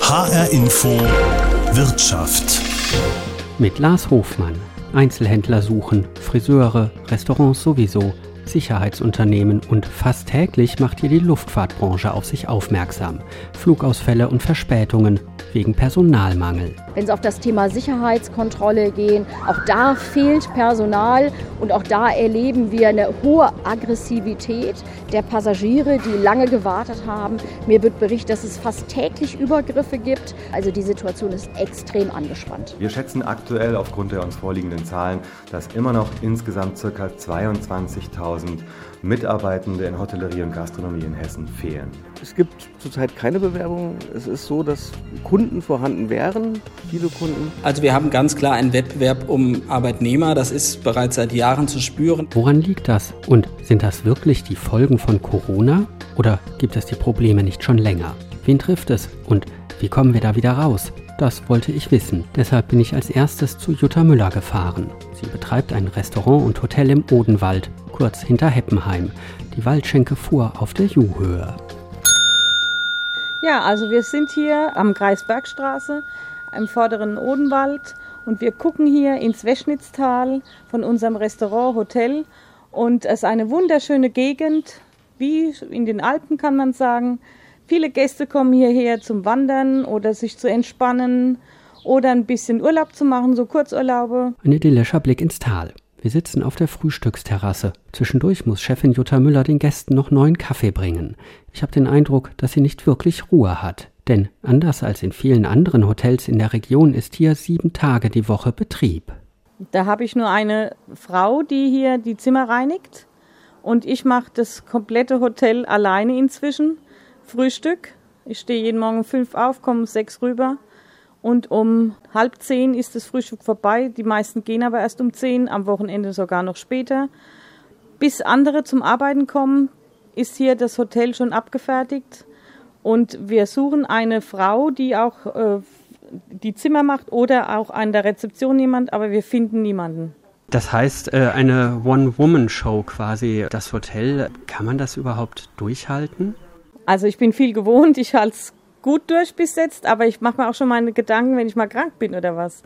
HR Info Wirtschaft. Mit Lars Hofmann. Einzelhändler suchen, Friseure, Restaurants sowieso, Sicherheitsunternehmen und fast täglich macht hier die Luftfahrtbranche auf sich aufmerksam. Flugausfälle und Verspätungen, wegen Personalmangel. Wenn es auf das Thema Sicherheitskontrolle gehen, auch da fehlt Personal und auch da erleben wir eine hohe Aggressivität der Passagiere, die lange gewartet haben. Mir wird berichtet, dass es fast täglich Übergriffe gibt. Also die Situation ist extrem angespannt. Wir schätzen aktuell aufgrund der uns vorliegenden Zahlen, dass immer noch insgesamt ca. 22.000 Mitarbeitende in Hotellerie und Gastronomie in Hessen fehlen. Es gibt zurzeit keine Bewerbung. Es ist so, dass Kunden vorhanden wären, viele Kunden. Also wir haben ganz klar einen Wettbewerb um Arbeitnehmer. Das ist bereits seit Jahren zu spüren. Woran liegt das? Und sind das wirklich die Folgen von Corona? Oder gibt es die Probleme nicht schon länger? Wen trifft es? Und wie kommen wir da wieder raus? Das wollte ich wissen. Deshalb bin ich als erstes zu Jutta Müller gefahren. Sie betreibt ein Restaurant und Hotel im Odenwald kurz hinter Heppenheim. Die Waldschenke fuhr auf der Juhöhe. Ja, also wir sind hier am Kreisbergstraße im vorderen Odenwald und wir gucken hier ins Weschnitztal von unserem Restaurant Hotel und es ist eine wunderschöne Gegend, wie in den Alpen kann man sagen. Viele Gäste kommen hierher zum Wandern oder sich zu entspannen oder ein bisschen Urlaub zu machen, so Kurzurlaube. Ein idyllischer Blick ins Tal. Wir sitzen auf der Frühstücksterrasse. Zwischendurch muss Chefin Jutta Müller den Gästen noch neuen Kaffee bringen. Ich habe den Eindruck, dass sie nicht wirklich Ruhe hat. Denn anders als in vielen anderen Hotels in der Region ist hier sieben Tage die Woche Betrieb. Da habe ich nur eine Frau, die hier die Zimmer reinigt. Und ich mache das komplette Hotel alleine inzwischen. Frühstück. Ich stehe jeden Morgen fünf auf, komme sechs rüber und um halb zehn ist das Frühstück vorbei. Die meisten gehen aber erst um zehn, am Wochenende sogar noch später. Bis andere zum Arbeiten kommen, ist hier das Hotel schon abgefertigt. Und wir suchen eine Frau, die auch äh, die Zimmer macht oder auch an der Rezeption jemand, aber wir finden niemanden. Das heißt, äh, eine One-Woman-Show quasi, das Hotel. Kann man das überhaupt durchhalten? Also ich bin viel gewohnt, ich halte es gut durch bis jetzt, aber ich mache mir auch schon meine Gedanken, wenn ich mal krank bin oder was.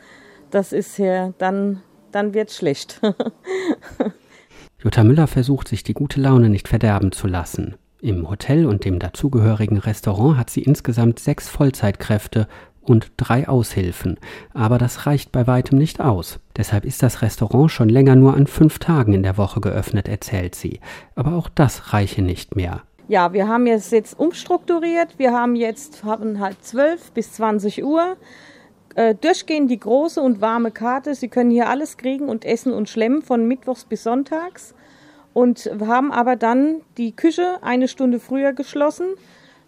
Das ist hier, dann, dann wird es schlecht. Jutta Müller versucht, sich die gute Laune nicht verderben zu lassen. Im Hotel und dem dazugehörigen Restaurant hat sie insgesamt sechs Vollzeitkräfte und drei Aushilfen. Aber das reicht bei weitem nicht aus. Deshalb ist das Restaurant schon länger nur an fünf Tagen in der Woche geöffnet, erzählt sie. Aber auch das reiche nicht mehr. Ja, wir haben es jetzt umstrukturiert. Wir haben jetzt haben halt 12 bis 20 Uhr. Äh, durchgehend die große und warme Karte. Sie können hier alles kriegen und essen und schlemmen von Mittwochs bis Sonntags. Und haben aber dann die Küche eine Stunde früher geschlossen,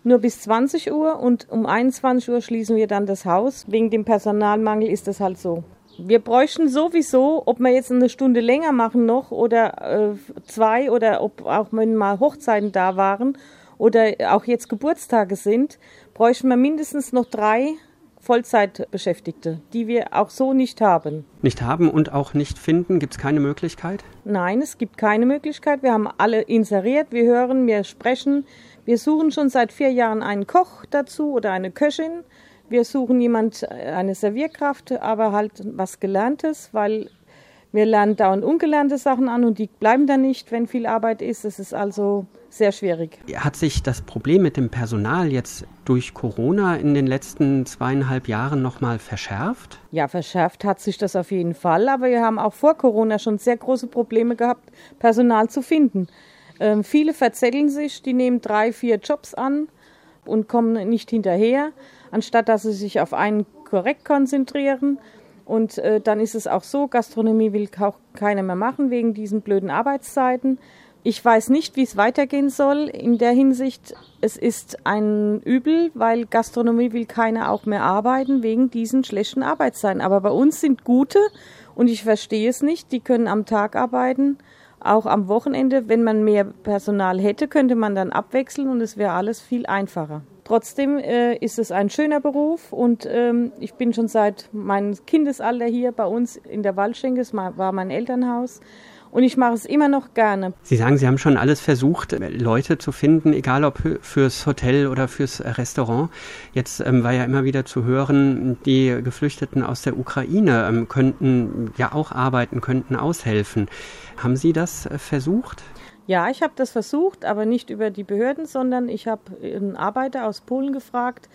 nur bis 20 Uhr. Und um 21 Uhr schließen wir dann das Haus. Wegen dem Personalmangel ist das halt so. Wir bräuchten sowieso, ob wir jetzt eine Stunde länger machen noch oder äh, zwei oder ob auch wenn mal Hochzeiten da waren oder auch jetzt Geburtstage sind, bräuchten wir mindestens noch drei Vollzeitbeschäftigte, die wir auch so nicht haben. Nicht haben und auch nicht finden? Gibt es keine Möglichkeit? Nein, es gibt keine Möglichkeit. Wir haben alle inseriert, wir hören, wir sprechen. Wir suchen schon seit vier Jahren einen Koch dazu oder eine Köchin. Wir suchen jemand, äh, eine Servierkraft, aber halt was Gelerntes, weil wir lernen dauernd ungelernte Sachen an und die bleiben dann nicht, wenn viel Arbeit ist. Es ist also sehr schwierig. Hat sich das Problem mit dem Personal jetzt durch Corona in den letzten zweieinhalb Jahren nochmal verschärft? Ja, verschärft hat sich das auf jeden Fall, aber wir haben auch vor Corona schon sehr große Probleme gehabt, Personal zu finden. Ähm, viele verzetteln sich, die nehmen drei, vier Jobs an und kommen nicht hinterher anstatt dass sie sich auf einen korrekt konzentrieren. Und äh, dann ist es auch so, Gastronomie will auch keiner mehr machen wegen diesen blöden Arbeitszeiten. Ich weiß nicht, wie es weitergehen soll in der Hinsicht. Es ist ein Übel, weil Gastronomie will keiner auch mehr arbeiten wegen diesen schlechten Arbeitszeiten. Aber bei uns sind gute und ich verstehe es nicht. Die können am Tag arbeiten, auch am Wochenende. Wenn man mehr Personal hätte, könnte man dann abwechseln und es wäre alles viel einfacher. Trotzdem äh, ist es ein schöner Beruf und ähm, ich bin schon seit meinem Kindesalter hier bei uns in der Waldschenke, es war mein Elternhaus. und ich mache es immer noch gerne. Sie sagen, Sie haben schon alles versucht, Leute zu finden, egal ob fürs Hotel oder fürs Restaurant. Jetzt ähm, war ja immer wieder zu hören, die Geflüchteten aus der Ukraine ähm, könnten ja auch arbeiten, könnten aushelfen. Haben Sie das äh, versucht? Ja, ich habe das versucht, aber nicht über die Behörden, sondern ich habe einen Arbeiter aus Polen gefragt.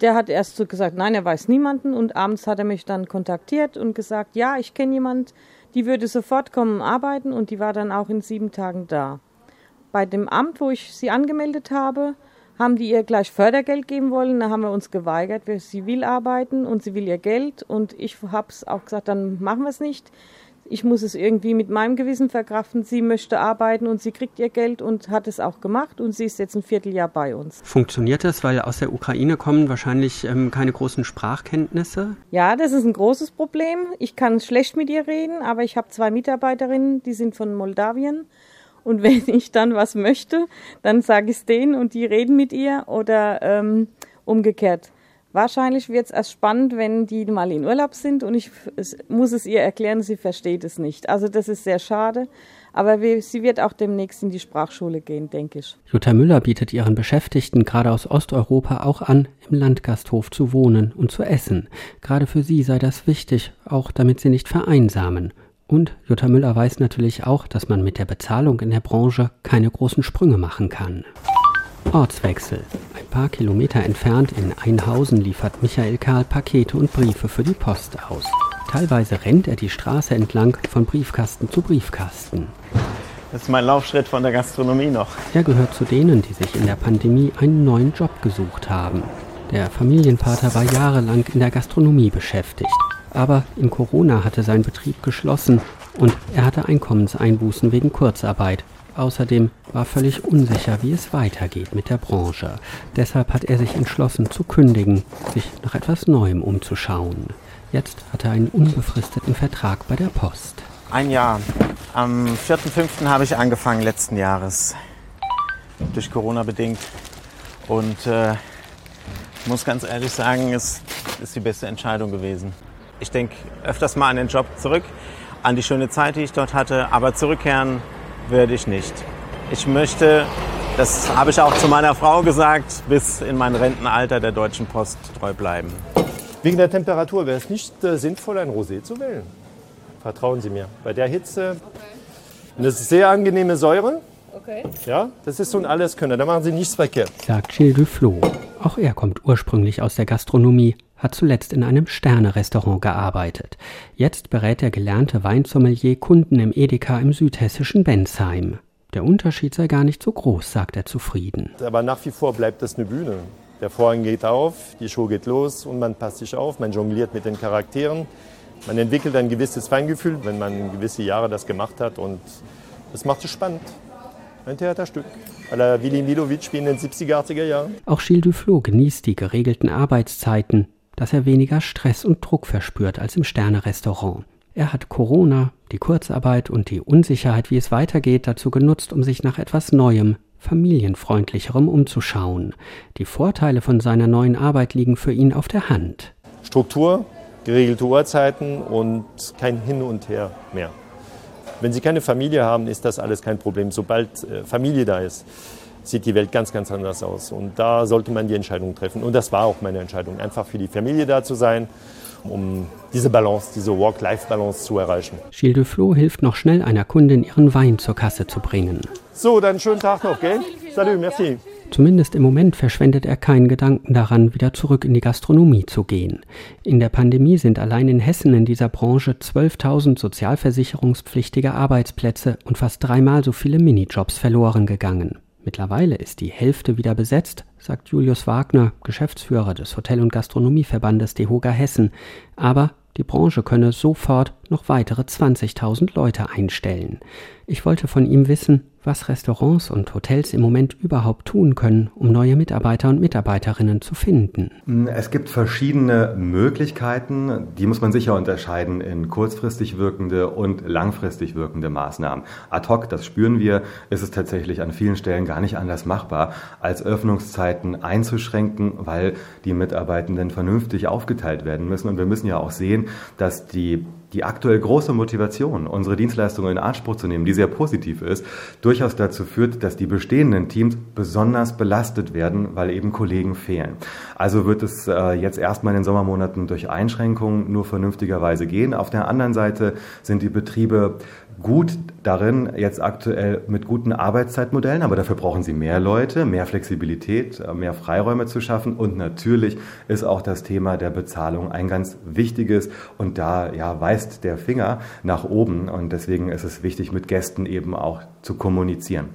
Der hat erst so gesagt, nein, er weiß niemanden und abends hat er mich dann kontaktiert und gesagt, ja, ich kenne jemand, die würde sofort kommen arbeiten und die war dann auch in sieben Tagen da. Bei dem Amt, wo ich sie angemeldet habe, haben die ihr gleich Fördergeld geben wollen. Da haben wir uns geweigert. Sie will arbeiten und sie will ihr Geld. Und ich habe es auch gesagt, dann machen wir es nicht ich muss es irgendwie mit meinem Gewissen verkraften. Sie möchte arbeiten und sie kriegt ihr Geld und hat es auch gemacht und sie ist jetzt ein Vierteljahr bei uns. Funktioniert das, weil aus der Ukraine kommen wahrscheinlich ähm, keine großen Sprachkenntnisse? Ja, das ist ein großes Problem. Ich kann schlecht mit ihr reden, aber ich habe zwei Mitarbeiterinnen, die sind von Moldawien. Und wenn ich dann was möchte, dann sage ich es denen und die reden mit ihr oder ähm, umgekehrt. Wahrscheinlich wird es erst spannend, wenn die mal in Urlaub sind und ich es, muss es ihr erklären, sie versteht es nicht. Also das ist sehr schade, aber wir, sie wird auch demnächst in die Sprachschule gehen, denke ich. Jutta Müller bietet ihren Beschäftigten gerade aus Osteuropa auch an, im Landgasthof zu wohnen und zu essen. Gerade für sie sei das wichtig, auch damit sie nicht vereinsamen. Und Jutta Müller weiß natürlich auch, dass man mit der Bezahlung in der Branche keine großen Sprünge machen kann. Ortswechsel. Ein paar Kilometer entfernt in Einhausen liefert Michael Karl Pakete und Briefe für die Post aus. Teilweise rennt er die Straße entlang von Briefkasten zu Briefkasten. Das ist mein Laufschritt von der Gastronomie noch. Er gehört zu denen, die sich in der Pandemie einen neuen Job gesucht haben. Der Familienvater war jahrelang in der Gastronomie beschäftigt. Aber in Corona hatte sein Betrieb geschlossen und er hatte Einkommenseinbußen wegen Kurzarbeit Außerdem war völlig unsicher, wie es weitergeht mit der Branche. Deshalb hat er sich entschlossen zu kündigen, sich nach etwas Neuem umzuschauen. Jetzt hat er einen unbefristeten Vertrag bei der Post. Ein Jahr. Am 4.5. habe ich angefangen letzten Jahres. Durch Corona bedingt. Und äh, muss ganz ehrlich sagen, es ist die beste Entscheidung gewesen. Ich denke öfters mal an den Job zurück, an die schöne Zeit, die ich dort hatte, aber zurückkehren werde ich nicht. Ich möchte, das habe ich auch zu meiner Frau gesagt, bis in mein Rentenalter der Deutschen Post treu bleiben. Wegen der Temperatur wäre es nicht äh, sinnvoll, ein Rosé zu wählen. Vertrauen Sie mir. Bei der Hitze eine sehr angenehme Säure. Okay. Ja, das ist so ein Alleskönner. Da machen Sie nichts verkehrt. Sagt Gilles Duflo. Auch er kommt ursprünglich aus der Gastronomie, hat zuletzt in einem Sterne-Restaurant gearbeitet. Jetzt berät der gelernte Weinsommelier Kunden im Edeka im südhessischen Bensheim. Der Unterschied sei gar nicht so groß, sagt er zufrieden. Aber nach wie vor bleibt das eine Bühne. Der Vorhang geht auf, die Show geht los und man passt sich auf, man jongliert mit den Charakteren. Man entwickelt ein gewisses Feingefühl, wenn man gewisse Jahre das gemacht hat und das macht es spannend. Ein Theaterstück. À la Willy Milovic wie in den 70er, 80er Jahren. Auch Gilles Duflo genießt die geregelten Arbeitszeiten, dass er weniger Stress und Druck verspürt als im Sterne-Restaurant. Er hat Corona, die Kurzarbeit und die Unsicherheit, wie es weitergeht, dazu genutzt, um sich nach etwas Neuem, familienfreundlicherem umzuschauen. Die Vorteile von seiner neuen Arbeit liegen für ihn auf der Hand. Struktur, geregelte Uhrzeiten und kein Hin und Her mehr. Wenn Sie keine Familie haben, ist das alles kein Problem. Sobald äh, Familie da ist, sieht die Welt ganz, ganz anders aus. Und da sollte man die Entscheidung treffen. Und das war auch meine Entscheidung, einfach für die Familie da zu sein, um diese Balance, diese Work-Life-Balance zu erreichen. Gilles de Flo hilft noch schnell einer Kundin, ihren Wein zur Kasse zu bringen. So, dann schönen Tag noch, gell? Salut, merci. Zumindest im Moment verschwendet er keinen Gedanken daran, wieder zurück in die Gastronomie zu gehen. In der Pandemie sind allein in Hessen in dieser Branche 12.000 sozialversicherungspflichtige Arbeitsplätze und fast dreimal so viele Minijobs verloren gegangen. Mittlerweile ist die Hälfte wieder besetzt, sagt Julius Wagner, Geschäftsführer des Hotel- und Gastronomieverbandes DEHOGA Hessen. Aber die Branche könne sofort noch weitere 20.000 Leute einstellen. Ich wollte von ihm wissen, was Restaurants und Hotels im Moment überhaupt tun können, um neue Mitarbeiter und Mitarbeiterinnen zu finden. Es gibt verschiedene Möglichkeiten, die muss man sicher unterscheiden in kurzfristig wirkende und langfristig wirkende Maßnahmen. Ad hoc, das spüren wir, ist es tatsächlich an vielen Stellen gar nicht anders machbar, als Öffnungszeiten einzuschränken, weil die Mitarbeitenden vernünftig aufgeteilt werden müssen. Und wir müssen ja auch sehen, dass die die aktuell große Motivation, unsere Dienstleistungen in Anspruch zu nehmen, die sehr positiv ist, durchaus dazu führt, dass die bestehenden Teams besonders belastet werden, weil eben Kollegen fehlen. Also wird es äh, jetzt erstmal in den Sommermonaten durch Einschränkungen nur vernünftigerweise gehen. Auf der anderen Seite sind die Betriebe gut darin, jetzt aktuell mit guten Arbeitszeitmodellen, aber dafür brauchen sie mehr Leute, mehr Flexibilität, äh, mehr Freiräume zu schaffen. Und natürlich ist auch das Thema der Bezahlung ein ganz wichtiges. Und da ja, weist der Finger nach oben. Und deswegen ist es wichtig, mit Gästen eben auch zu kommunizieren.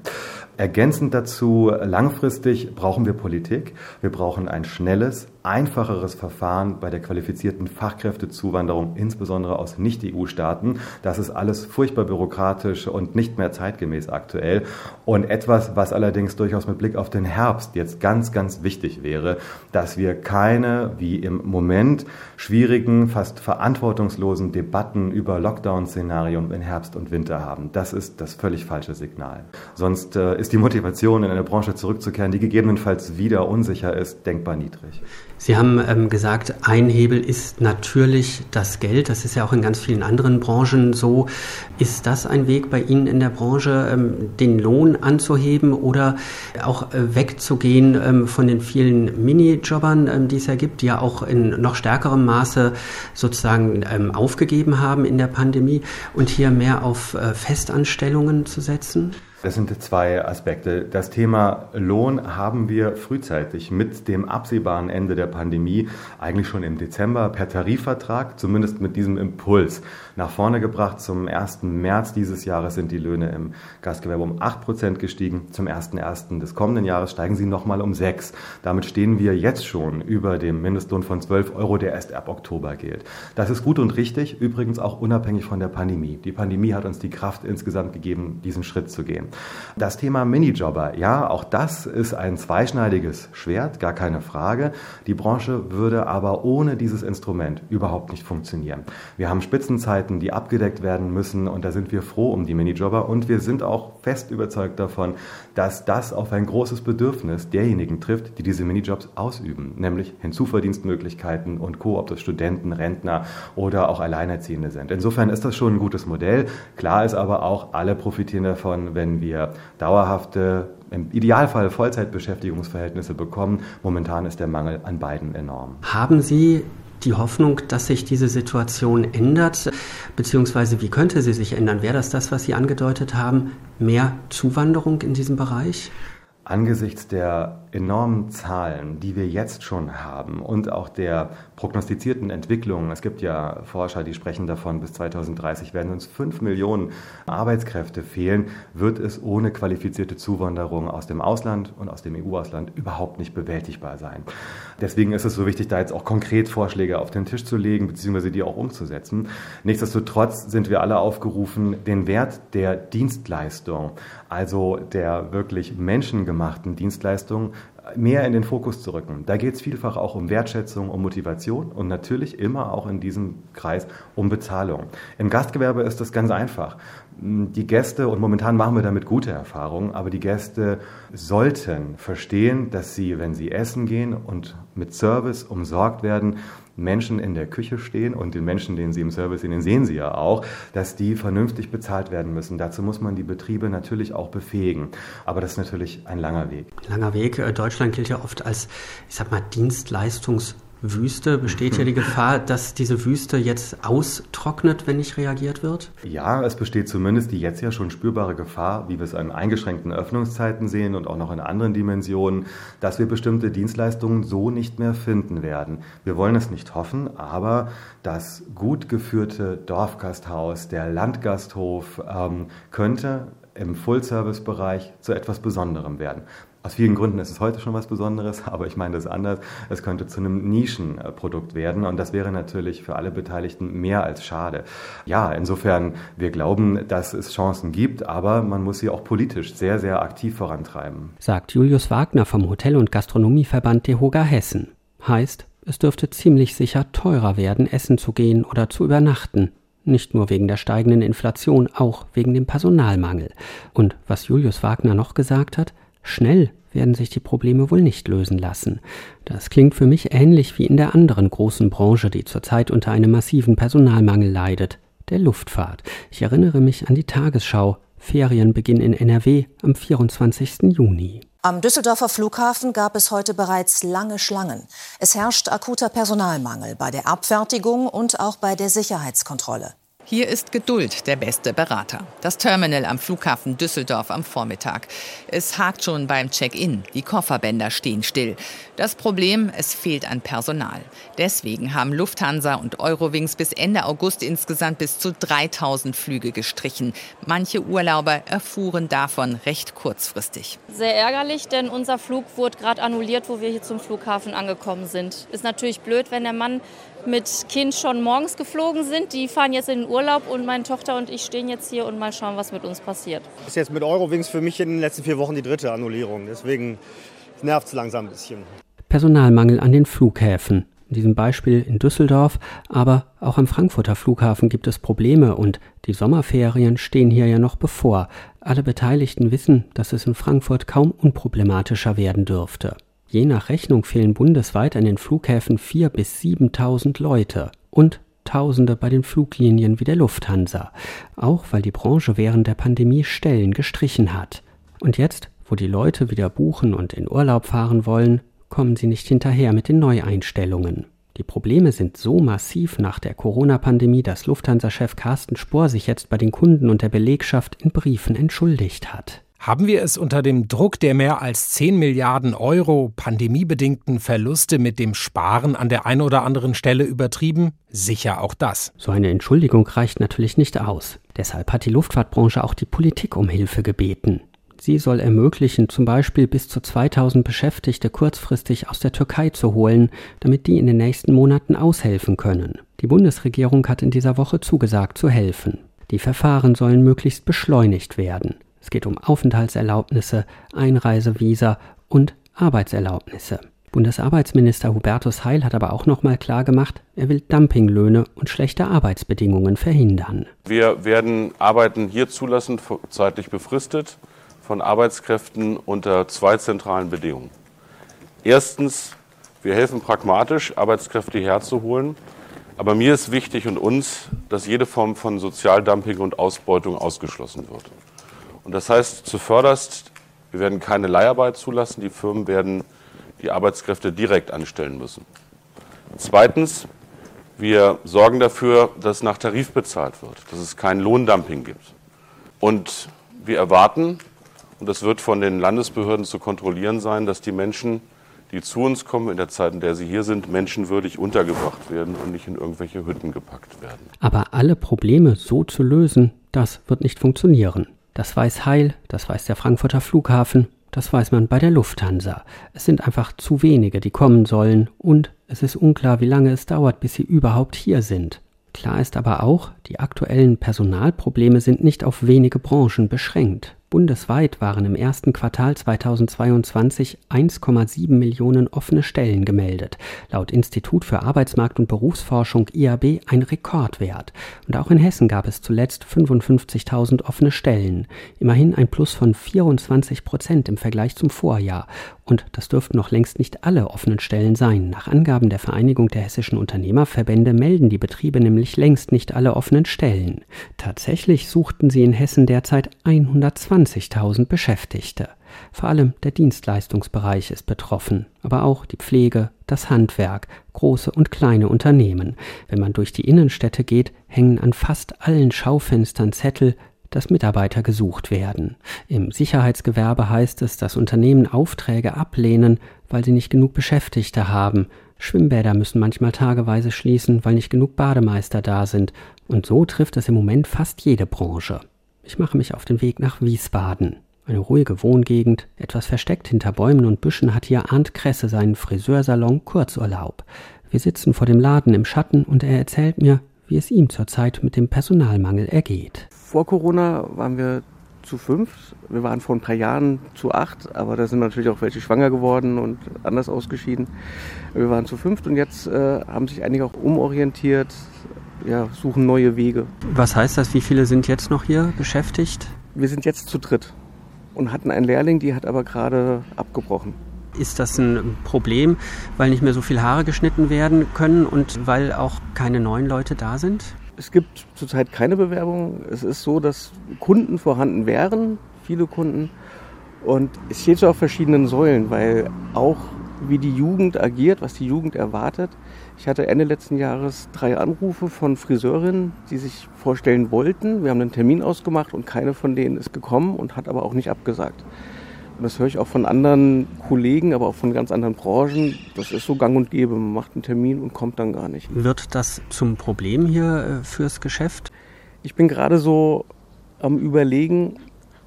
Ergänzend dazu, langfristig brauchen wir Politik. Wir brauchen ein schnelles, einfacheres Verfahren bei der qualifizierten Fachkräftezuwanderung, insbesondere aus Nicht-EU-Staaten. Das ist alles furchtbar bürokratisch und nicht mehr zeitgemäß aktuell. Und etwas, was allerdings durchaus mit Blick auf den Herbst jetzt ganz, ganz wichtig wäre, dass wir keine, wie im Moment, schwierigen, fast verantwortungslosen Debatten über Lockdown-Szenarien in Herbst und Winter haben. Das ist das völlig falsche Signal. Sonst äh, ist die Motivation, in eine Branche zurückzukehren, die gegebenenfalls wieder unsicher ist, denkbar niedrig. Sie haben ähm, gesagt, ein Hebel ist natürlich das Geld. Das ist ja auch in ganz vielen anderen Branchen so. Ist das ein Weg bei Ihnen in der Branche, ähm, den Lohn anzuheben oder auch äh, wegzugehen ähm, von den vielen Minijobbern, ähm, die es ja gibt, die ja auch in noch stärkerem Maße sozusagen ähm, aufgegeben haben in der Pandemie und hier mehr auf äh, Festanstellungen zu setzen? Das sind zwei Aspekte. Das Thema Lohn haben wir frühzeitig mit dem absehbaren Ende der Pandemie eigentlich schon im Dezember per Tarifvertrag, zumindest mit diesem Impuls, nach vorne gebracht. Zum 1. März dieses Jahres sind die Löhne im Gastgewerbe um 8 Prozent gestiegen. Zum 1.1. des kommenden Jahres steigen sie nochmal um 6. Damit stehen wir jetzt schon über dem Mindestlohn von 12 Euro, der erst ab Oktober gilt. Das ist gut und richtig, übrigens auch unabhängig von der Pandemie. Die Pandemie hat uns die Kraft insgesamt gegeben, diesen Schritt zu gehen. Das Thema Minijobber, ja, auch das ist ein zweischneidiges Schwert, gar keine Frage. Die Branche würde aber ohne dieses Instrument überhaupt nicht funktionieren. Wir haben Spitzenzeiten, die abgedeckt werden müssen und da sind wir froh um die Minijobber und wir sind auch fest überzeugt davon, dass das auf ein großes Bedürfnis derjenigen trifft, die diese Minijobs ausüben, nämlich Hinzuverdienstmöglichkeiten und Co., ob das Studenten, Rentner oder auch Alleinerziehende sind. Insofern ist das schon ein gutes Modell. Klar ist aber auch, alle profitieren davon, wenn wir dauerhafte im Idealfall Vollzeitbeschäftigungsverhältnisse bekommen. Momentan ist der Mangel an beiden enorm. Haben Sie die Hoffnung, dass sich diese Situation ändert, beziehungsweise wie könnte sie sich ändern? Wäre das das, was Sie angedeutet haben, mehr Zuwanderung in diesem Bereich? Angesichts der enormen Zahlen, die wir jetzt schon haben und auch der prognostizierten Entwicklungen, es gibt ja Forscher, die sprechen davon, bis 2030 werden uns fünf Millionen Arbeitskräfte fehlen, wird es ohne qualifizierte Zuwanderung aus dem Ausland und aus dem EU-Ausland überhaupt nicht bewältigbar sein. Deswegen ist es so wichtig, da jetzt auch konkret Vorschläge auf den Tisch zu legen, beziehungsweise die auch umzusetzen. Nichtsdestotrotz sind wir alle aufgerufen, den Wert der Dienstleistung, also der wirklich menschengemachten Dienstleistung, mehr in den Fokus zu rücken. Da geht es vielfach auch um Wertschätzung, um Motivation und natürlich immer auch in diesem Kreis um Bezahlung. Im Gastgewerbe ist das ganz einfach. Die Gäste, und momentan machen wir damit gute Erfahrungen, aber die Gäste sollten verstehen, dass sie, wenn sie essen gehen und mit Service umsorgt werden, Menschen in der Küche stehen und den Menschen, den Sie im Service sehen, den sehen Sie ja auch, dass die vernünftig bezahlt werden müssen. Dazu muss man die Betriebe natürlich auch befähigen. Aber das ist natürlich ein langer Weg. Langer Weg. Äh, Deutschland gilt ja oft als, ich sag mal, Dienstleistungs- Wüste, besteht ja die Gefahr, dass diese Wüste jetzt austrocknet, wenn nicht reagiert wird? Ja, es besteht zumindest die jetzt ja schon spürbare Gefahr, wie wir es an eingeschränkten Öffnungszeiten sehen und auch noch in anderen Dimensionen, dass wir bestimmte Dienstleistungen so nicht mehr finden werden. Wir wollen es nicht hoffen, aber das gut geführte Dorfgasthaus, der Landgasthof ähm, könnte im Full-Service-Bereich zu etwas Besonderem werden. Aus vielen Gründen ist es heute schon was Besonderes, aber ich meine das anders. Es könnte zu einem Nischenprodukt werden und das wäre natürlich für alle Beteiligten mehr als schade. Ja, insofern, wir glauben, dass es Chancen gibt, aber man muss sie auch politisch sehr, sehr aktiv vorantreiben. Sagt Julius Wagner vom Hotel- und Gastronomieverband DEHOGA Hessen. Heißt, es dürfte ziemlich sicher teurer werden, essen zu gehen oder zu übernachten. Nicht nur wegen der steigenden Inflation, auch wegen dem Personalmangel. Und was Julius Wagner noch gesagt hat, Schnell werden sich die Probleme wohl nicht lösen lassen. Das klingt für mich ähnlich wie in der anderen großen Branche, die zurzeit unter einem massiven Personalmangel leidet, der Luftfahrt. Ich erinnere mich an die Tagesschau. Ferienbeginn in NRW am 24. Juni. Am Düsseldorfer Flughafen gab es heute bereits lange Schlangen. Es herrscht akuter Personalmangel bei der Abfertigung und auch bei der Sicherheitskontrolle. Hier ist Geduld der beste Berater. Das Terminal am Flughafen Düsseldorf am Vormittag. Es hakt schon beim Check-in. Die Kofferbänder stehen still. Das Problem, es fehlt an Personal. Deswegen haben Lufthansa und Eurowings bis Ende August insgesamt bis zu 3000 Flüge gestrichen. Manche Urlauber erfuhren davon recht kurzfristig. Sehr ärgerlich, denn unser Flug wurde gerade annulliert, wo wir hier zum Flughafen angekommen sind. Ist natürlich blöd, wenn der Mann mit Kind schon morgens geflogen sind. Die fahren jetzt in den Urlaub und meine Tochter und ich stehen jetzt hier und mal schauen, was mit uns passiert. Das ist jetzt mit Eurowings für mich in den letzten vier Wochen die dritte Annullierung. Deswegen nervt es langsam ein bisschen. Personalmangel an den Flughäfen. In diesem Beispiel in Düsseldorf, aber auch am Frankfurter Flughafen gibt es Probleme und die Sommerferien stehen hier ja noch bevor. Alle Beteiligten wissen, dass es in Frankfurt kaum unproblematischer werden dürfte. Je nach Rechnung fehlen bundesweit an den Flughäfen 4.000 bis 7.000 Leute und Tausende bei den Fluglinien wie der Lufthansa, auch weil die Branche während der Pandemie Stellen gestrichen hat. Und jetzt, wo die Leute wieder buchen und in Urlaub fahren wollen, kommen sie nicht hinterher mit den Neueinstellungen. Die Probleme sind so massiv nach der Corona-Pandemie, dass Lufthansa-Chef Carsten Spohr sich jetzt bei den Kunden und der Belegschaft in Briefen entschuldigt hat. Haben wir es unter dem Druck der mehr als 10 Milliarden Euro pandemiebedingten Verluste mit dem Sparen an der einen oder anderen Stelle übertrieben? Sicher auch das. So eine Entschuldigung reicht natürlich nicht aus. Deshalb hat die Luftfahrtbranche auch die Politik um Hilfe gebeten. Sie soll ermöglichen, zum Beispiel bis zu 2000 Beschäftigte kurzfristig aus der Türkei zu holen, damit die in den nächsten Monaten aushelfen können. Die Bundesregierung hat in dieser Woche zugesagt zu helfen. Die Verfahren sollen möglichst beschleunigt werden. Es geht um Aufenthaltserlaubnisse, Einreisevisa und Arbeitserlaubnisse. Bundesarbeitsminister Hubertus Heil hat aber auch noch mal klar gemacht, er will Dumpinglöhne und schlechte Arbeitsbedingungen verhindern. Wir werden Arbeiten hier zulassen, zeitlich befristet, von Arbeitskräften unter zwei zentralen Bedingungen. Erstens, wir helfen pragmatisch, Arbeitskräfte herzuholen. Aber mir ist wichtig und uns, dass jede Form von Sozialdumping und Ausbeutung ausgeschlossen wird. Und das heißt zuvörderst, wir werden keine Leiharbeit zulassen. Die Firmen werden die Arbeitskräfte direkt anstellen müssen. Zweitens, wir sorgen dafür, dass nach Tarif bezahlt wird, dass es kein Lohndumping gibt. Und wir erwarten, und das wird von den Landesbehörden zu kontrollieren sein, dass die Menschen, die zu uns kommen in der Zeit, in der sie hier sind, menschenwürdig untergebracht werden und nicht in irgendwelche Hütten gepackt werden. Aber alle Probleme so zu lösen, das wird nicht funktionieren. Das weiß Heil, das weiß der Frankfurter Flughafen, das weiß man bei der Lufthansa. Es sind einfach zu wenige, die kommen sollen, und es ist unklar, wie lange es dauert, bis sie überhaupt hier sind. Klar ist aber auch, die aktuellen Personalprobleme sind nicht auf wenige Branchen beschränkt. Bundesweit waren im ersten Quartal 2022 1,7 Millionen offene Stellen gemeldet. Laut Institut für Arbeitsmarkt und Berufsforschung IAB ein Rekordwert. Und auch in Hessen gab es zuletzt 55.000 offene Stellen. Immerhin ein Plus von 24 Prozent im Vergleich zum Vorjahr. Und das dürften noch längst nicht alle offenen Stellen sein. Nach Angaben der Vereinigung der hessischen Unternehmerverbände melden die Betriebe nämlich längst nicht alle offenen Stellen. Tatsächlich suchten sie in Hessen derzeit 120.000 Beschäftigte. Vor allem der Dienstleistungsbereich ist betroffen, aber auch die Pflege, das Handwerk, große und kleine Unternehmen. Wenn man durch die Innenstädte geht, hängen an fast allen Schaufenstern Zettel dass Mitarbeiter gesucht werden. Im Sicherheitsgewerbe heißt es, dass Unternehmen Aufträge ablehnen, weil sie nicht genug Beschäftigte haben. Schwimmbäder müssen manchmal tageweise schließen, weil nicht genug Bademeister da sind. Und so trifft es im Moment fast jede Branche. Ich mache mich auf den Weg nach Wiesbaden. Eine ruhige Wohngegend, etwas versteckt hinter Bäumen und Büschen hat hier Arndt Kresse seinen Friseursalon Kurzurlaub. Wir sitzen vor dem Laden im Schatten und er erzählt mir, wie es ihm zurzeit mit dem Personalmangel ergeht. Vor Corona waren wir zu fünf. Wir waren vor ein paar Jahren zu acht, aber da sind natürlich auch welche schwanger geworden und anders ausgeschieden. Wir waren zu fünft und jetzt äh, haben sich einige auch umorientiert, ja, suchen neue Wege. Was heißt das? Wie viele sind jetzt noch hier beschäftigt? Wir sind jetzt zu dritt und hatten einen Lehrling, die hat aber gerade abgebrochen. Ist das ein Problem, weil nicht mehr so viele Haare geschnitten werden können und weil auch keine neuen Leute da sind? Es gibt zurzeit keine Bewerbung. Es ist so, dass Kunden vorhanden wären, viele Kunden. Und es steht so auf verschiedenen Säulen, weil auch wie die Jugend agiert, was die Jugend erwartet. Ich hatte Ende letzten Jahres drei Anrufe von Friseurinnen, die sich vorstellen wollten. Wir haben einen Termin ausgemacht und keine von denen ist gekommen und hat aber auch nicht abgesagt. Und das höre ich auch von anderen Kollegen, aber auch von ganz anderen Branchen. Das ist so gang und gäbe. Man macht einen Termin und kommt dann gar nicht. Wird das zum Problem hier äh, fürs Geschäft? Ich bin gerade so am Überlegen,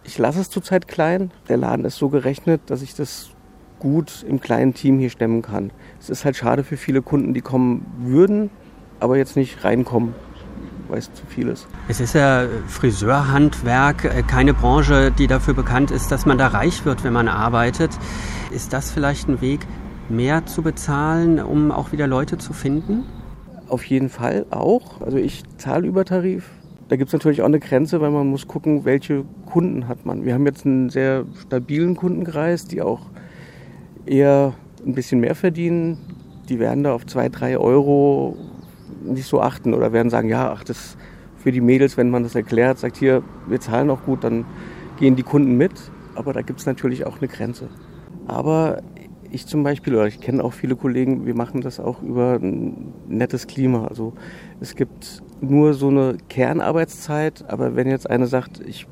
ich lasse es zurzeit klein. Der Laden ist so gerechnet, dass ich das gut im kleinen Team hier stemmen kann. Es ist halt schade für viele Kunden, die kommen würden, aber jetzt nicht reinkommen weil es zu viel ist. Es ist ja Friseurhandwerk, äh, keine Branche, die dafür bekannt ist, dass man da reich wird, wenn man arbeitet. Ist das vielleicht ein Weg, mehr zu bezahlen, um auch wieder Leute zu finden? Auf jeden Fall auch. Also ich zahle über Tarif. Da gibt es natürlich auch eine Grenze, weil man muss gucken, welche Kunden hat man. Wir haben jetzt einen sehr stabilen Kundenkreis, die auch eher ein bisschen mehr verdienen. Die werden da auf zwei, drei Euro nicht so achten oder werden sagen, ja, ach, das für die Mädels, wenn man das erklärt, sagt hier, wir zahlen auch gut, dann gehen die Kunden mit. Aber da gibt es natürlich auch eine Grenze. Aber ich zum Beispiel, oder ich kenne auch viele Kollegen, wir machen das auch über ein nettes Klima. Also es gibt nur so eine Kernarbeitszeit, aber wenn jetzt einer sagt, ich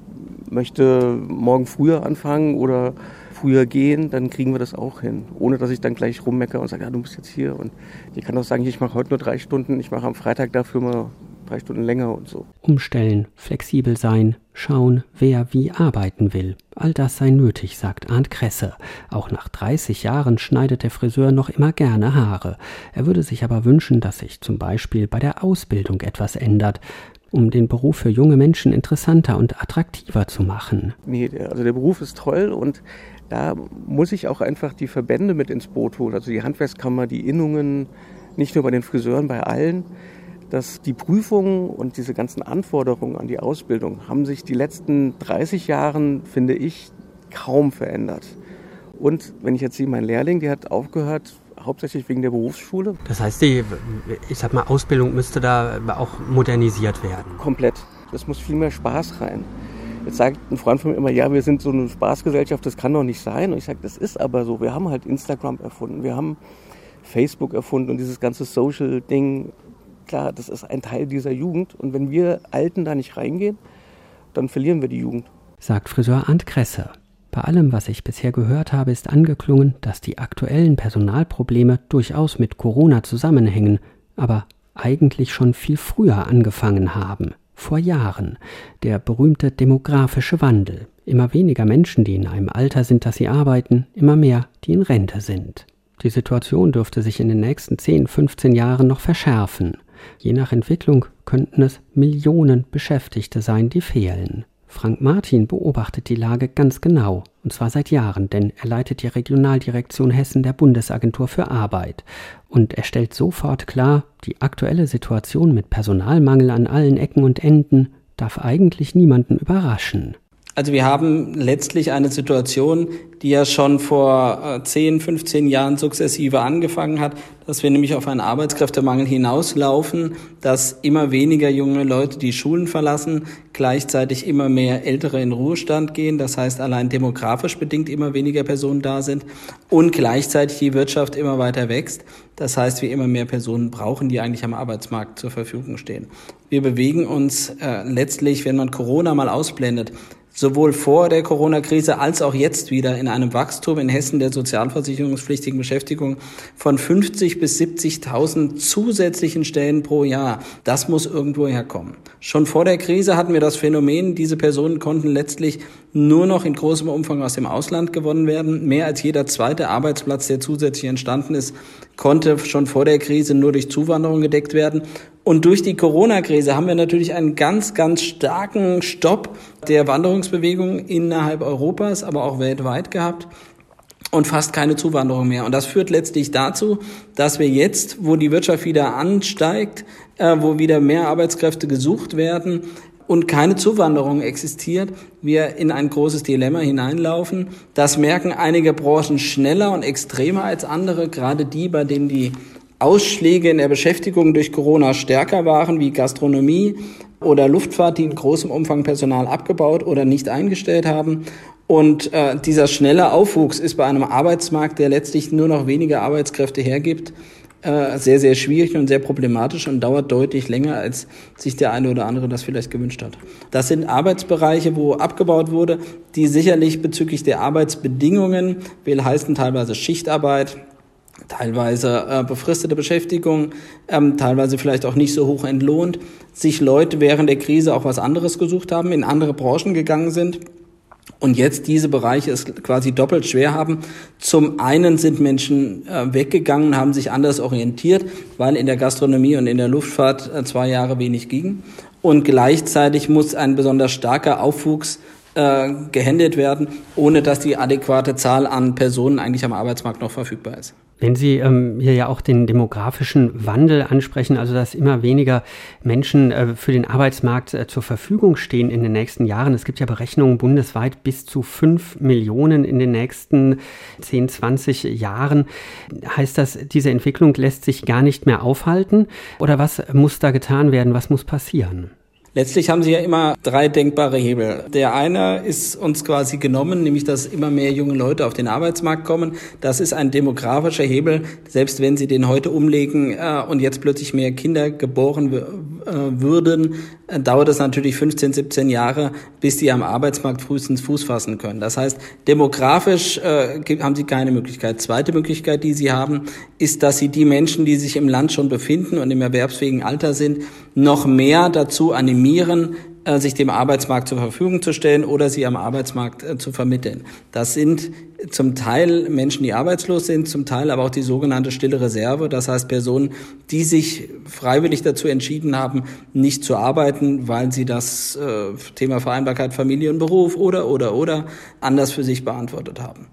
möchte morgen früher anfangen oder früher gehen, dann kriegen wir das auch hin. Ohne dass ich dann gleich rummeckere und sage, ja, du bist jetzt hier. Und ich kann auch sagen, ich mache heute nur drei Stunden, ich mache am Freitag dafür mal drei Stunden länger und so. Umstellen, flexibel sein, schauen, wer wie arbeiten will. All das sei nötig, sagt Arndt Kresse. Auch nach 30 Jahren schneidet der Friseur noch immer gerne Haare. Er würde sich aber wünschen, dass sich zum Beispiel bei der Ausbildung etwas ändert um den Beruf für junge Menschen interessanter und attraktiver zu machen. Nee, also der Beruf ist toll und da muss ich auch einfach die Verbände mit ins Boot holen, also die Handwerkskammer, die Innungen, nicht nur bei den Friseuren, bei allen, dass die Prüfungen und diese ganzen Anforderungen an die Ausbildung haben sich die letzten 30 Jahren, finde ich, kaum verändert. Und wenn ich jetzt sehe, mein Lehrling, der hat aufgehört, hauptsächlich wegen der Berufsschule. Das heißt, die, ich sag mal, Ausbildung müsste da auch modernisiert werden. Komplett. Es muss viel mehr Spaß rein. Jetzt sagt ein Freund von mir immer, ja, wir sind so eine Spaßgesellschaft, das kann doch nicht sein. Und ich sage, das ist aber so. Wir haben halt Instagram erfunden, wir haben Facebook erfunden und dieses ganze Social-Ding. Klar, das ist ein Teil dieser Jugend. Und wenn wir Alten da nicht reingehen, dann verlieren wir die Jugend. Sagt Friseur Ant Kresse. Bei allem, was ich bisher gehört habe, ist angeklungen, dass die aktuellen Personalprobleme durchaus mit Corona zusammenhängen, aber eigentlich schon viel früher angefangen haben vor Jahren, der berühmte demografische Wandel. Immer weniger Menschen, die in einem Alter sind, dass sie arbeiten, immer mehr, die in Rente sind. Die Situation dürfte sich in den nächsten 10, 15 Jahren noch verschärfen. Je nach Entwicklung könnten es Millionen Beschäftigte sein, die fehlen. Frank Martin beobachtet die Lage ganz genau, und zwar seit Jahren, denn er leitet die Regionaldirektion Hessen der Bundesagentur für Arbeit. Und er stellt sofort klar, die aktuelle Situation mit Personalmangel an allen Ecken und Enden darf eigentlich niemanden überraschen. Also wir haben letztlich eine Situation, die ja schon vor 10, äh, 15 Jahren sukzessive angefangen hat, dass wir nämlich auf einen Arbeitskräftemangel hinauslaufen, dass immer weniger junge Leute die Schulen verlassen, gleichzeitig immer mehr Ältere in Ruhestand gehen, das heißt allein demografisch bedingt immer weniger Personen da sind und gleichzeitig die Wirtschaft immer weiter wächst. Das heißt, wir immer mehr Personen brauchen, die eigentlich am Arbeitsmarkt zur Verfügung stehen. Wir bewegen uns äh, letztlich, wenn man Corona mal ausblendet, sowohl vor der Corona-Krise als auch jetzt wieder in einem Wachstum in Hessen der sozialversicherungspflichtigen Beschäftigung von 50 bis 70.000 zusätzlichen Stellen pro Jahr. Das muss irgendwo herkommen. Schon vor der Krise hatten wir das Phänomen, diese Personen konnten letztlich nur noch in großem Umfang aus dem Ausland gewonnen werden. Mehr als jeder zweite Arbeitsplatz, der zusätzlich entstanden ist, konnte schon vor der Krise nur durch Zuwanderung gedeckt werden. Und durch die Corona-Krise haben wir natürlich einen ganz, ganz starken Stopp der Wanderungsbewegung innerhalb Europas, aber auch weltweit gehabt und fast keine Zuwanderung mehr. Und das führt letztlich dazu, dass wir jetzt, wo die Wirtschaft wieder ansteigt, äh, wo wieder mehr Arbeitskräfte gesucht werden, und keine Zuwanderung existiert, wir in ein großes Dilemma hineinlaufen. Das merken einige Branchen schneller und extremer als andere, gerade die, bei denen die Ausschläge in der Beschäftigung durch Corona stärker waren, wie Gastronomie oder Luftfahrt, die in großem Umfang Personal abgebaut oder nicht eingestellt haben. Und äh, dieser schnelle Aufwuchs ist bei einem Arbeitsmarkt, der letztlich nur noch wenige Arbeitskräfte hergibt, äh, sehr, sehr schwierig und sehr problematisch und dauert deutlich länger, als sich der eine oder andere das vielleicht gewünscht hat. Das sind Arbeitsbereiche, wo abgebaut wurde, die sicherlich bezüglich der Arbeitsbedingungen, will heißen teilweise Schichtarbeit, teilweise äh, befristete Beschäftigung, ähm, teilweise vielleicht auch nicht so hoch entlohnt, sich Leute während der Krise auch was anderes gesucht haben, in andere Branchen gegangen sind und jetzt diese Bereiche es quasi doppelt schwer haben. Zum einen sind Menschen äh, weggegangen, haben sich anders orientiert, weil in der Gastronomie und in der Luftfahrt äh, zwei Jahre wenig ging. Und gleichzeitig muss ein besonders starker Aufwuchs äh, gehändet werden, ohne dass die adäquate Zahl an Personen eigentlich am Arbeitsmarkt noch verfügbar ist. Wenn Sie ähm, hier ja auch den demografischen Wandel ansprechen, also dass immer weniger Menschen äh, für den Arbeitsmarkt äh, zur Verfügung stehen in den nächsten Jahren. Es gibt ja Berechnungen bundesweit bis zu fünf Millionen in den nächsten 10, 20 Jahren. Heißt das, diese Entwicklung lässt sich gar nicht mehr aufhalten? Oder was muss da getan werden? Was muss passieren? Letztlich haben Sie ja immer drei denkbare Hebel. Der eine ist uns quasi genommen, nämlich dass immer mehr junge Leute auf den Arbeitsmarkt kommen. Das ist ein demografischer Hebel. Selbst wenn Sie den heute umlegen äh, und jetzt plötzlich mehr Kinder geboren äh, würden, äh, dauert es natürlich 15, 17 Jahre, bis die am Arbeitsmarkt frühestens Fuß fassen können. Das heißt, demografisch haben Sie keine Möglichkeit. Zweite Möglichkeit, die Sie haben, ist, dass Sie die Menschen, die sich im Land schon befinden und im erwerbsfähigen Alter sind, noch mehr dazu animieren, äh, sich dem Arbeitsmarkt zur Verfügung zu stellen oder sie am Arbeitsmarkt äh, zu vermitteln. Das sind zum Teil Menschen, die arbeitslos sind, zum Teil aber auch die sogenannte stille Reserve, das heißt Personen, die sich freiwillig dazu entschieden haben, nicht zu arbeiten, weil sie das äh, Thema Vereinbarkeit Familie und Beruf oder oder oder anders für sich beantwortet haben.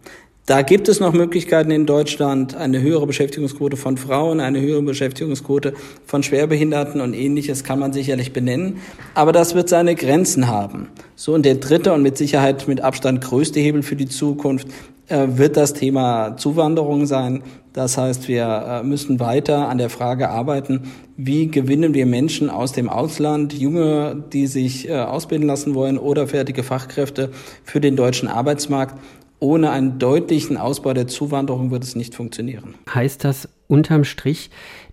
Da gibt es noch Möglichkeiten in Deutschland, eine höhere Beschäftigungsquote von Frauen, eine höhere Beschäftigungsquote von Schwerbehinderten und ähnliches kann man sicherlich benennen. Aber das wird seine Grenzen haben. So, und der dritte und mit Sicherheit mit Abstand größte Hebel für die Zukunft äh, wird das Thema Zuwanderung sein. Das heißt, wir äh, müssen weiter an der Frage arbeiten, wie gewinnen wir Menschen aus dem Ausland, Junge, die sich äh, ausbilden lassen wollen oder fertige Fachkräfte für den deutschen Arbeitsmarkt ohne einen deutlichen Ausbau der Zuwanderung wird es nicht funktionieren. Heißt das unterm Strich,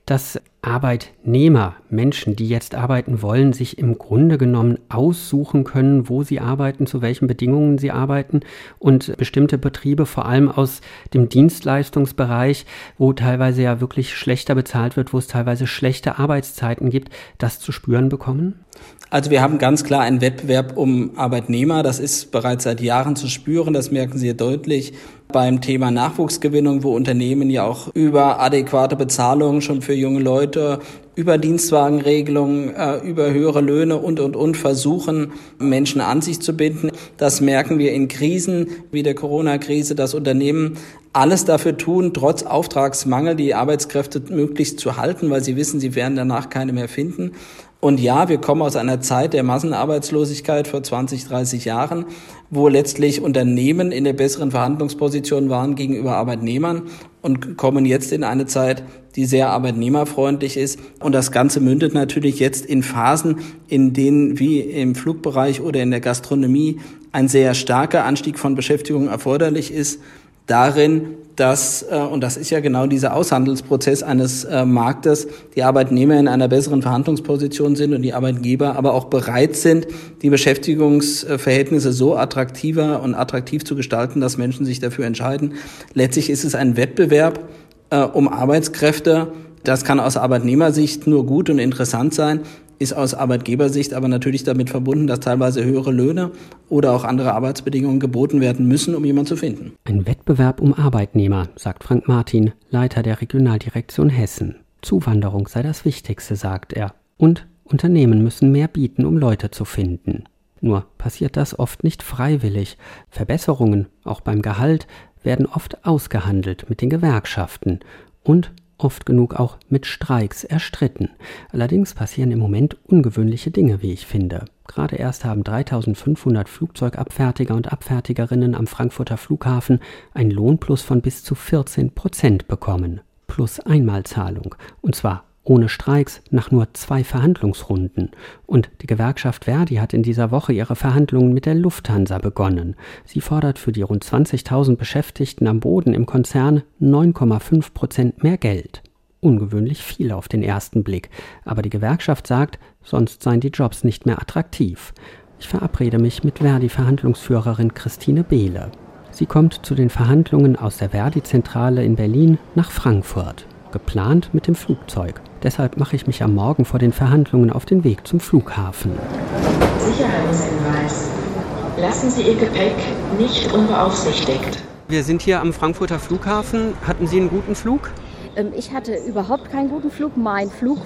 dass Arbeitnehmer, Menschen, die jetzt arbeiten wollen, sich im Grunde genommen aussuchen können, wo sie arbeiten, zu welchen Bedingungen sie arbeiten und bestimmte Betriebe, vor allem aus dem Dienstleistungsbereich, wo teilweise ja wirklich schlechter bezahlt wird, wo es teilweise schlechte Arbeitszeiten gibt, das zu spüren bekommen? Also wir haben ganz klar einen Wettbewerb um Arbeitnehmer. Das ist bereits seit Jahren zu spüren. Das merken Sie deutlich beim Thema Nachwuchsgewinnung, wo Unternehmen ja auch über adäquate Bezahlung schon für junge Leute, über Dienstwagenregelungen, äh, über höhere Löhne und, und, und versuchen, Menschen an sich zu binden. Das merken wir in Krisen wie der Corona-Krise, dass Unternehmen alles dafür tun, trotz Auftragsmangel die Arbeitskräfte möglichst zu halten, weil sie wissen, sie werden danach keine mehr finden. Und ja, wir kommen aus einer Zeit der Massenarbeitslosigkeit vor 20, 30 Jahren, wo letztlich Unternehmen in der besseren Verhandlungsposition waren gegenüber Arbeitnehmern und kommen jetzt in eine Zeit, die sehr arbeitnehmerfreundlich ist. Und das Ganze mündet natürlich jetzt in Phasen, in denen wie im Flugbereich oder in der Gastronomie ein sehr starker Anstieg von Beschäftigung erforderlich ist darin, dass, äh, und das ist ja genau dieser Aushandelsprozess eines äh, Marktes, die Arbeitnehmer in einer besseren Verhandlungsposition sind und die Arbeitgeber aber auch bereit sind, die Beschäftigungsverhältnisse so attraktiver und attraktiv zu gestalten, dass Menschen sich dafür entscheiden. Letztlich ist es ein Wettbewerb äh, um Arbeitskräfte. Das kann aus Arbeitnehmersicht nur gut und interessant sein ist aus Arbeitgebersicht aber natürlich damit verbunden, dass teilweise höhere Löhne oder auch andere Arbeitsbedingungen geboten werden müssen, um jemanden zu finden. Ein Wettbewerb um Arbeitnehmer, sagt Frank Martin, Leiter der Regionaldirektion Hessen. Zuwanderung sei das Wichtigste, sagt er. Und Unternehmen müssen mehr bieten, um Leute zu finden. Nur passiert das oft nicht freiwillig. Verbesserungen, auch beim Gehalt, werden oft ausgehandelt mit den Gewerkschaften. Und oft genug auch mit Streiks erstritten. Allerdings passieren im Moment ungewöhnliche Dinge, wie ich finde. Gerade erst haben 3500 Flugzeugabfertiger und Abfertigerinnen am Frankfurter Flughafen einen Lohnplus von bis zu 14 Prozent bekommen. plus Einmalzahlung. Und zwar ohne Streiks nach nur zwei Verhandlungsrunden. Und die Gewerkschaft Verdi hat in dieser Woche ihre Verhandlungen mit der Lufthansa begonnen. Sie fordert für die rund 20.000 Beschäftigten am Boden im Konzern 9,5 Prozent mehr Geld. Ungewöhnlich viel auf den ersten Blick. Aber die Gewerkschaft sagt, sonst seien die Jobs nicht mehr attraktiv. Ich verabrede mich mit Verdi-Verhandlungsführerin Christine Behle. Sie kommt zu den Verhandlungen aus der Verdi-Zentrale in Berlin nach Frankfurt geplant mit dem Flugzeug. Deshalb mache ich mich am Morgen vor den Verhandlungen auf den Weg zum Flughafen. Sicherheitshinweis. Lassen Sie Ihr Gepäck nicht unbeaufsichtigt. Wir sind hier am Frankfurter Flughafen. Hatten Sie einen guten Flug? Ähm, ich hatte überhaupt keinen guten Flug. Mein Flug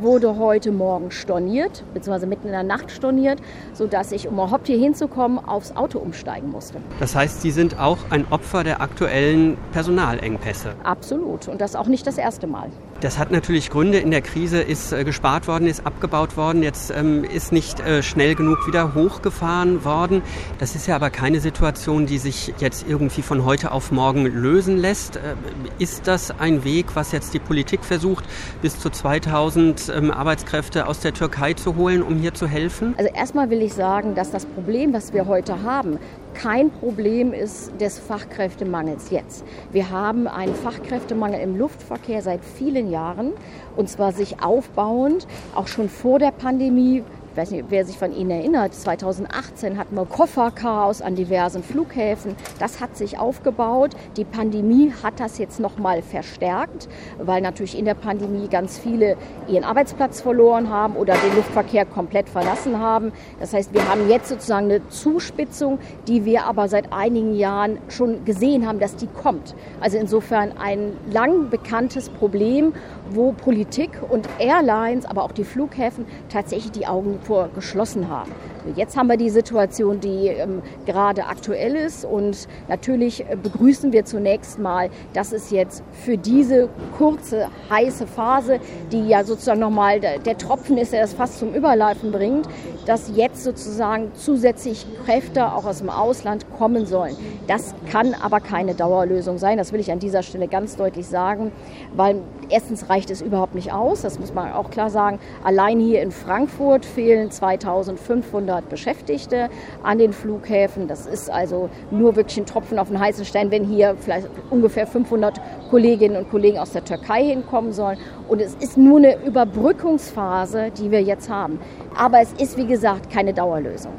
wurde heute Morgen storniert, beziehungsweise mitten in der Nacht storniert, sodass ich, um überhaupt hier hinzukommen, aufs Auto umsteigen musste. Das heißt, Sie sind auch ein Opfer der aktuellen Personalengpässe? Absolut. Und das auch nicht das erste Mal. Das hat natürlich Gründe. In der Krise ist äh, gespart worden, ist abgebaut worden. Jetzt ähm, ist nicht äh, schnell genug wieder hochgefahren worden. Das ist ja aber keine Situation, die sich jetzt irgendwie von heute auf morgen lösen lässt. Äh, ist das ein Weg, was jetzt die Politik versucht, bis zu 2000 ähm, Arbeitskräfte aus der Türkei zu holen, um hier zu helfen? Also erstmal will ich sagen, dass das Problem, was wir heute haben, kein Problem ist des Fachkräftemangels jetzt. Wir haben einen Fachkräftemangel im Luftverkehr seit vielen Jahren und zwar sich aufbauend, auch schon vor der Pandemie ich weiß nicht, wer sich von Ihnen erinnert, 2018 hatten wir Kofferchaos an diversen Flughäfen. Das hat sich aufgebaut. Die Pandemie hat das jetzt nochmal verstärkt, weil natürlich in der Pandemie ganz viele ihren Arbeitsplatz verloren haben oder den Luftverkehr komplett verlassen haben. Das heißt, wir haben jetzt sozusagen eine Zuspitzung, die wir aber seit einigen Jahren schon gesehen haben, dass die kommt. Also insofern ein lang bekanntes Problem, wo Politik und Airlines, aber auch die Flughäfen tatsächlich die Augen vor geschlossen haben. Jetzt haben wir die Situation, die ähm, gerade aktuell ist und natürlich äh, begrüßen wir zunächst mal, dass es jetzt für diese kurze, heiße Phase, die ja sozusagen nochmal der, der Tropfen ist, der das fast zum Überlaufen bringt, dass jetzt sozusagen zusätzlich Kräfte auch aus dem Ausland kommen sollen. Das kann aber keine Dauerlösung sein, das will ich an dieser Stelle ganz deutlich sagen, weil erstens reicht es überhaupt nicht aus, das muss man auch klar sagen. Allein hier in Frankfurt fehlen 2500 Beschäftigte an den Flughäfen. Das ist also nur wirklich ein Tropfen auf den heißen Stein, wenn hier vielleicht ungefähr 500 Kolleginnen und Kollegen aus der Türkei hinkommen sollen. Und es ist nur eine Überbrückungsphase, die wir jetzt haben. Aber es ist, wie gesagt, keine Dauerlösung.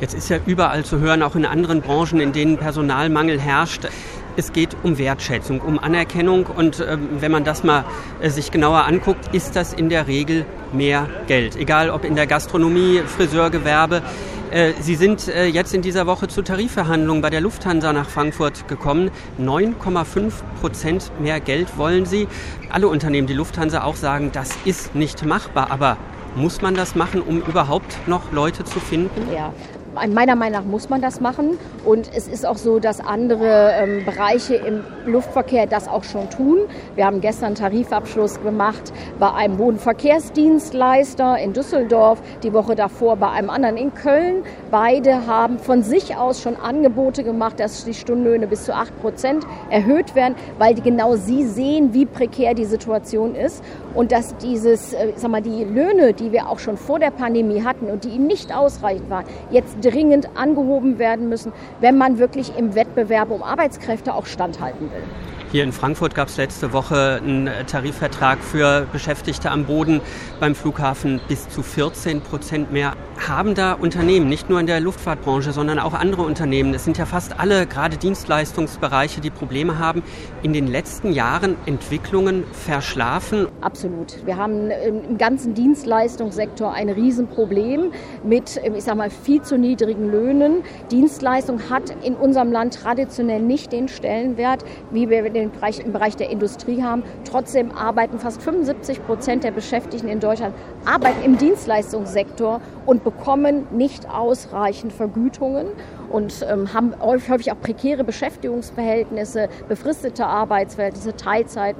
Jetzt ist ja überall zu hören, auch in anderen Branchen, in denen Personalmangel herrscht. Es geht um Wertschätzung, um Anerkennung und äh, wenn man das mal äh, sich genauer anguckt, ist das in der Regel mehr Geld. Egal ob in der Gastronomie, Friseurgewerbe. Äh, Sie sind äh, jetzt in dieser Woche zu Tarifverhandlungen bei der Lufthansa nach Frankfurt gekommen. 9,5 Prozent mehr Geld wollen Sie. Alle Unternehmen, die Lufthansa auch sagen, das ist nicht machbar. Aber muss man das machen, um überhaupt noch Leute zu finden? Ja, Meiner Meinung nach muss man das machen. Und es ist auch so, dass andere ähm, Bereiche im Luftverkehr das auch schon tun. Wir haben gestern einen Tarifabschluss gemacht bei einem Bodenverkehrsdienstleister in Düsseldorf, die Woche davor bei einem anderen in Köln. Beide haben von sich aus schon Angebote gemacht, dass die Stundenlöhne bis zu 8 Prozent erhöht werden, weil genau sie sehen, wie prekär die Situation ist und dass dieses, äh, sag mal, die Löhne, die wir auch schon vor der Pandemie hatten und die nicht ausreichend waren, jetzt dringend angehoben werden müssen, wenn man wirklich im Wettbewerb um Arbeitskräfte auch standhalten will. Hier in Frankfurt gab es letzte Woche einen Tarifvertrag für Beschäftigte am Boden beim Flughafen bis zu 14 Prozent mehr. Haben da Unternehmen, nicht nur in der Luftfahrtbranche, sondern auch andere Unternehmen, es sind ja fast alle gerade Dienstleistungsbereiche, die Probleme haben, in den letzten Jahren Entwicklungen verschlafen? Absolut. Wir haben im ganzen Dienstleistungssektor ein Riesenproblem mit, ich sag mal, viel zu niedrigen Löhnen. Dienstleistung hat in unserem Land traditionell nicht den Stellenwert, wie wir den Bereich, im Bereich der Industrie haben. Trotzdem arbeiten fast 75 Prozent der Beschäftigten in Deutschland arbeiten im Dienstleistungssektor und bekommen nicht ausreichend Vergütungen und ähm, haben häufig auch prekäre Beschäftigungsverhältnisse, befristete Arbeitsverhältnisse, Teilzeit,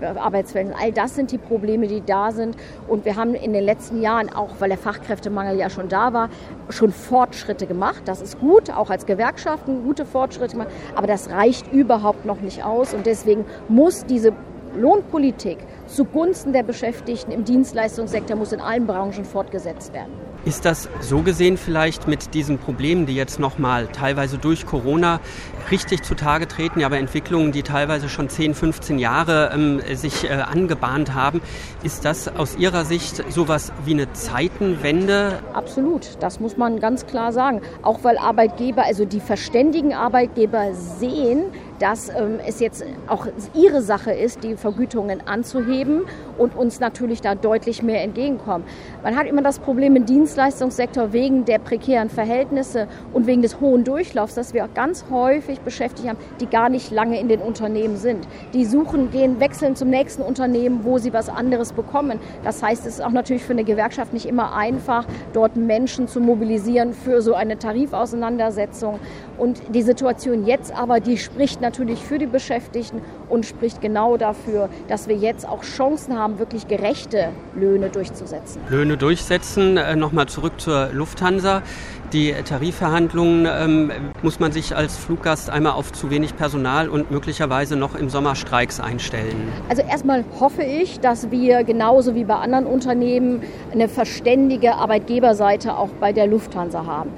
Arbeitsverhältnisse. All das sind die Probleme, die da sind. Und wir haben in den letzten Jahren, auch weil der Fachkräftemangel ja schon da war, schon Fortschritte gemacht. Das ist gut, auch als Gewerkschaften gute Fortschritte gemacht. Aber das reicht überhaupt noch nicht aus. Und deswegen muss diese Lohnpolitik zugunsten der Beschäftigten im Dienstleistungssektor muss in allen Branchen fortgesetzt werden. Ist das so gesehen vielleicht mit diesen Problemen, die jetzt nochmal teilweise durch Corona richtig zutage treten, ja, aber Entwicklungen, die teilweise schon 10, 15 Jahre ähm, sich äh, angebahnt haben, ist das aus Ihrer Sicht sowas wie eine Zeitenwende? Absolut, das muss man ganz klar sagen. Auch weil Arbeitgeber, also die verständigen Arbeitgeber sehen, dass ähm, es jetzt auch ihre Sache ist, die Vergütungen anzuheben und uns natürlich da deutlich mehr entgegenkommen. Man hat immer das Problem im Dienstleistungssektor wegen der prekären Verhältnisse und wegen des hohen Durchlaufs, dass wir auch ganz häufig beschäftigt haben, die gar nicht lange in den Unternehmen sind. Die suchen, gehen, wechseln zum nächsten Unternehmen, wo sie was anderes bekommen. Das heißt, es ist auch natürlich für eine Gewerkschaft nicht immer einfach, dort Menschen zu mobilisieren für so eine Tarifauseinandersetzung. Und die Situation jetzt aber, die spricht natürlich für die Beschäftigten und spricht genau dafür, dass wir jetzt auch Chancen haben, wirklich gerechte Löhne durchzusetzen. Löhne durchsetzen. Äh, Nochmal zurück zur Lufthansa. Die Tarifverhandlungen ähm, muss man sich als Fluggast einmal auf zu wenig Personal und möglicherweise noch im Sommer Streiks einstellen. Also erstmal hoffe ich, dass wir genauso wie bei anderen Unternehmen eine verständige Arbeitgeberseite auch bei der Lufthansa haben.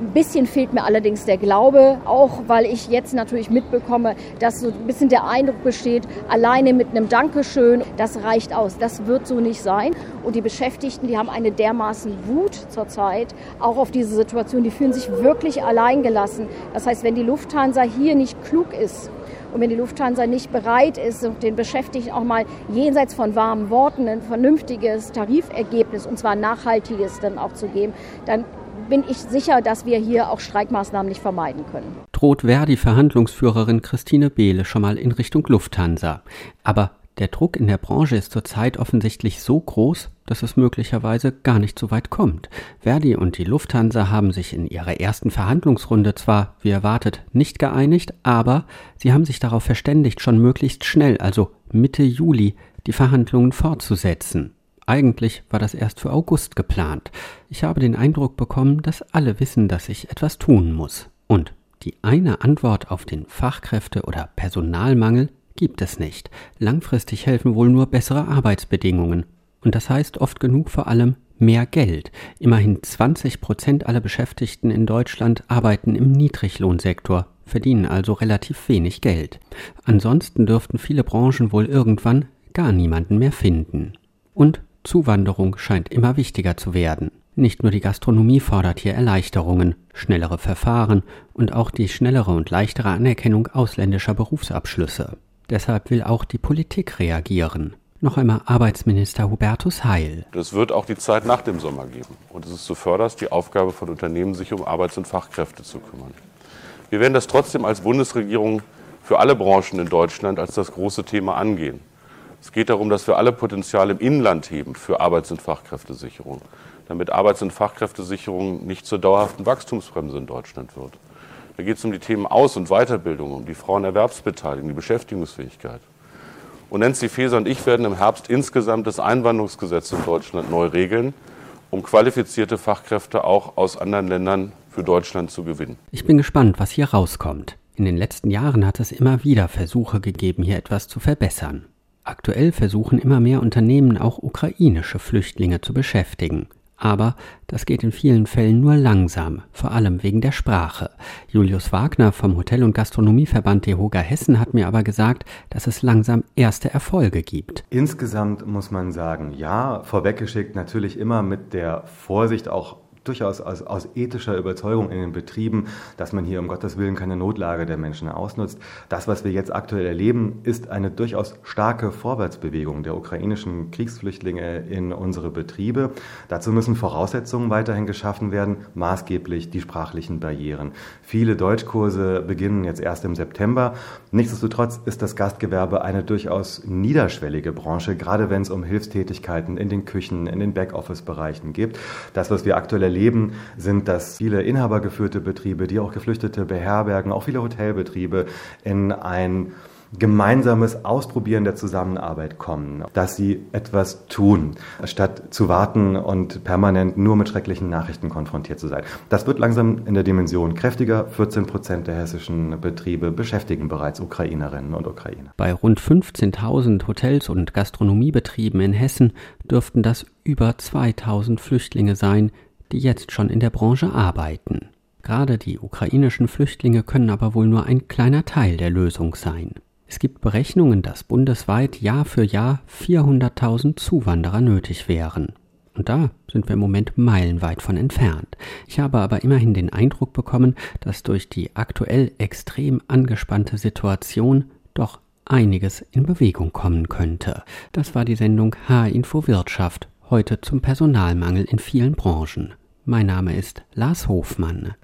Ein bisschen fehlt mir allerdings der Glaube, auch weil ich jetzt natürlich mitbekomme, dass so ein bisschen der Eindruck besteht, alleine mit einem Dankeschön, das reicht aus. Das wird so nicht sein. Und die Beschäftigten, die haben eine dermaßen Wut zurzeit, auch auf diese Situation, die fühlen sich wirklich alleingelassen. Das heißt, wenn die Lufthansa hier nicht klug ist, und wenn die Lufthansa nicht bereit ist, den Beschäftigten auch mal jenseits von warmen Worten ein vernünftiges Tarifergebnis, und zwar nachhaltiges dann auch zu geben, dann bin ich sicher, dass wir hier auch Streikmaßnahmen nicht vermeiden können. Droht Verdi-Verhandlungsführerin Christine Behle schon mal in Richtung Lufthansa. Aber der Druck in der Branche ist zurzeit offensichtlich so groß, dass es möglicherweise gar nicht so weit kommt. Verdi und die Lufthansa haben sich in ihrer ersten Verhandlungsrunde zwar, wie erwartet, nicht geeinigt, aber sie haben sich darauf verständigt, schon möglichst schnell, also Mitte Juli, die Verhandlungen fortzusetzen. Eigentlich war das erst für August geplant. Ich habe den Eindruck bekommen, dass alle wissen, dass ich etwas tun muss. Und die eine Antwort auf den Fachkräfte- oder Personalmangel gibt es nicht. Langfristig helfen wohl nur bessere Arbeitsbedingungen. Und das heißt oft genug vor allem mehr Geld. Immerhin 20 Prozent aller Beschäftigten in Deutschland arbeiten im Niedriglohnsektor, verdienen also relativ wenig Geld. Ansonsten dürften viele Branchen wohl irgendwann gar niemanden mehr finden. Und Zuwanderung scheint immer wichtiger zu werden. Nicht nur die Gastronomie fordert hier Erleichterungen, schnellere Verfahren und auch die schnellere und leichtere Anerkennung ausländischer Berufsabschlüsse. Deshalb will auch die Politik reagieren. Noch einmal Arbeitsminister Hubertus Heil. Es wird auch die Zeit nach dem Sommer geben. Und es ist zuvörderst die Aufgabe von Unternehmen, sich um Arbeits- und Fachkräfte zu kümmern. Wir werden das trotzdem als Bundesregierung für alle Branchen in Deutschland als das große Thema angehen. Es geht darum, dass wir alle Potenziale im Inland heben für Arbeits- und Fachkräftesicherung, damit Arbeits- und Fachkräftesicherung nicht zur dauerhaften Wachstumsbremse in Deutschland wird. Da geht es um die Themen Aus- und Weiterbildung, um die Frauenerwerbsbeteiligung, die Beschäftigungsfähigkeit. Und Nancy Faeser und ich werden im Herbst insgesamt das Einwanderungsgesetz in Deutschland neu regeln, um qualifizierte Fachkräfte auch aus anderen Ländern für Deutschland zu gewinnen. Ich bin gespannt, was hier rauskommt. In den letzten Jahren hat es immer wieder Versuche gegeben, hier etwas zu verbessern. Aktuell versuchen immer mehr Unternehmen auch ukrainische Flüchtlinge zu beschäftigen. Aber das geht in vielen Fällen nur langsam, vor allem wegen der Sprache. Julius Wagner vom Hotel- und Gastronomieverband DEHOGA Hessen hat mir aber gesagt, dass es langsam erste Erfolge gibt. Insgesamt muss man sagen, ja, vorweggeschickt natürlich immer mit der Vorsicht auch durchaus aus, aus ethischer Überzeugung in den Betrieben, dass man hier um Gottes Willen keine Notlage der Menschen ausnutzt. Das, was wir jetzt aktuell erleben, ist eine durchaus starke Vorwärtsbewegung der ukrainischen Kriegsflüchtlinge in unsere Betriebe. Dazu müssen Voraussetzungen weiterhin geschaffen werden, maßgeblich die sprachlichen Barrieren. Viele Deutschkurse beginnen jetzt erst im September. Nichtsdestotrotz ist das Gastgewerbe eine durchaus niederschwellige Branche, gerade wenn es um Hilfstätigkeiten in den Küchen, in den Backoffice-Bereichen geht. Das, was wir aktuell erleben, sind, dass viele inhabergeführte Betriebe, die auch Geflüchtete beherbergen, auch viele Hotelbetriebe in ein gemeinsames Ausprobieren der Zusammenarbeit kommen, dass sie etwas tun, statt zu warten und permanent nur mit schrecklichen Nachrichten konfrontiert zu sein. Das wird langsam in der Dimension kräftiger. 14 Prozent der hessischen Betriebe beschäftigen bereits Ukrainerinnen und Ukrainer. Bei rund 15.000 Hotels und Gastronomiebetrieben in Hessen dürften das über 2000 Flüchtlinge sein, die jetzt schon in der Branche arbeiten. Gerade die ukrainischen Flüchtlinge können aber wohl nur ein kleiner Teil der Lösung sein. Es gibt Berechnungen, dass bundesweit Jahr für Jahr 400.000 Zuwanderer nötig wären. Und da sind wir im Moment meilenweit von entfernt. Ich habe aber immerhin den Eindruck bekommen, dass durch die aktuell extrem angespannte Situation doch einiges in Bewegung kommen könnte. Das war die Sendung H-Info Wirtschaft, heute zum Personalmangel in vielen Branchen. Mein Name ist Lars Hofmann.